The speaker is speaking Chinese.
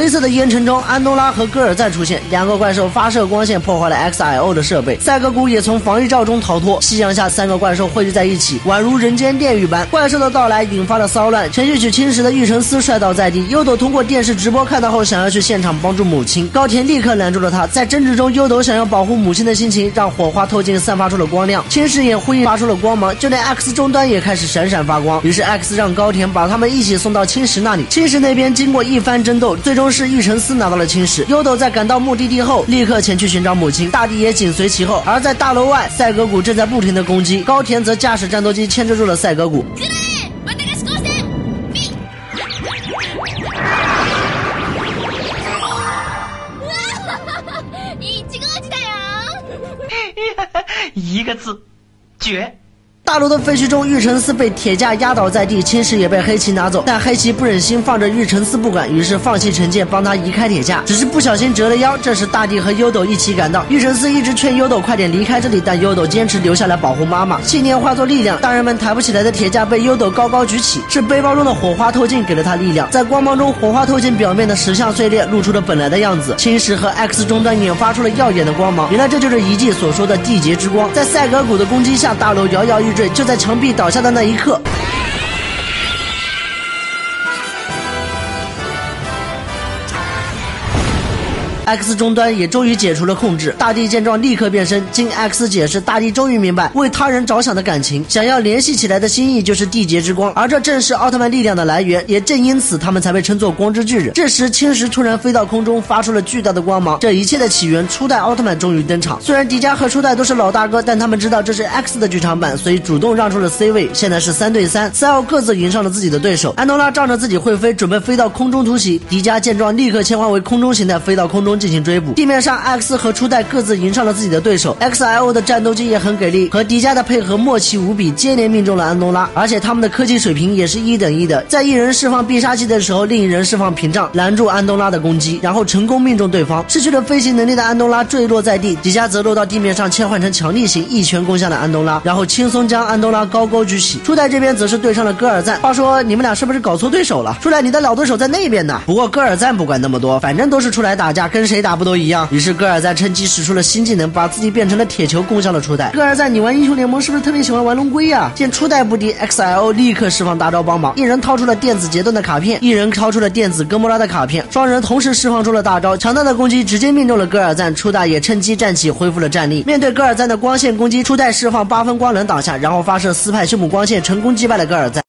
黑色的烟尘中，安东拉和戈尔赞出现，两个怪兽发射光线破坏了 XIO 的设备，赛格古也从防御罩中逃脱。夕阳下，三个怪兽汇聚在一起，宛如人间炼狱般。怪兽的到来引发了骚乱，程序曲侵蚀的玉成司摔倒在地。优斗通过电视直播看到后，想要去现场帮助母亲，高田立刻拦住了他。在争执中，优斗想要保护母亲的心情，让火花透镜散发出了光亮，青石也呼应发出了光芒，就连 X 终端也开始闪闪发光。于是 X 让高田把他们一起送到青石那里。青石那边经过一番争斗，最终是玉成司拿到了青石。优斗在赶到目的地后，立刻前去寻找母亲，大地也紧随其后。而在大楼外，赛格古正在不停的攻击，高田则驾驶战斗机牵制住了赛格古。一个字，绝。大楼的废墟中，玉成司被铁架压倒在地，青石也被黑崎拿走。但黑崎不忍心放着玉成司不管，于是放弃惩戒，帮他移开铁架，只是不小心折了腰。这时，大地和优斗一起赶到，玉成司一直劝优斗快点离开这里，但优斗坚持留下来保护妈妈。信念化作力量，大人们抬不起来的铁架被优斗高高举起，是背包中的火花透镜给了他力量。在光芒中，火花透镜表面的石像碎裂，露出了本来的样子。青石和 X 终端也发出了耀眼的光芒，原来这就是遗迹所说的地劫之光。在赛格古的攻击下，大楼摇摇欲就在墙壁倒下的那一刻。X 终端也终于解除了控制，大地见状立刻变身。经 X 解释，大地终于明白为他人着想的感情，想要联系起来的心意就是缔结之光，而这正是奥特曼力量的来源，也正因此他们才被称作光之巨人。这时，青石突然飞到空中，发出了巨大的光芒。这一切的起源，初代奥特曼终于登场。虽然迪迦和初代都是老大哥，但他们知道这是 X 的剧场版，所以主动让出了 C 位。现在是三对三，赛奥各自迎上了自己的对手。安东拉仗着自己会飞，准备飞到空中突袭。迪迦见状，立刻切换为空中形态，飞到空中。进行追捕，地面上 X 和初代各自迎上了自己的对手，XIO 的战斗机也很给力，和迪迦的配合默契无比，接连命中了安东拉，而且他们的科技水平也是一等一的。在一人释放必杀技的时候，另一人释放屏障拦住安东拉的攻击，然后成功命中对方。失去了飞行能力的安东拉坠落在地，迪迦则落到地面上切换成强力型，一拳攻向了安东拉，然后轻松将安东拉高高举起。初代这边则是对上了戈尔赞，话说你们俩是不是搞错对手了？初代你的老对手在那边呢。不过戈尔赞不管那么多，反正都是出来打架，跟谁打不都。一样，于是戈尔赞趁机使出了新技能，把自己变成了铁球，攻向了初代。戈尔赞，你玩英雄联盟是不是特别喜欢玩龙龟呀？见初代不敌，XIO 立刻释放大招帮忙，一人掏出了电子杰顿的卡片，一人掏出了电子哥莫拉的卡片，双人同时释放出了大招，强大的攻击直接命中了戈尔赞。初代也趁机站起，恢复了战力。面对戈尔赞的光线攻击，初代释放八分光能挡下，然后发射斯派修姆光线，成功击败了戈尔赞。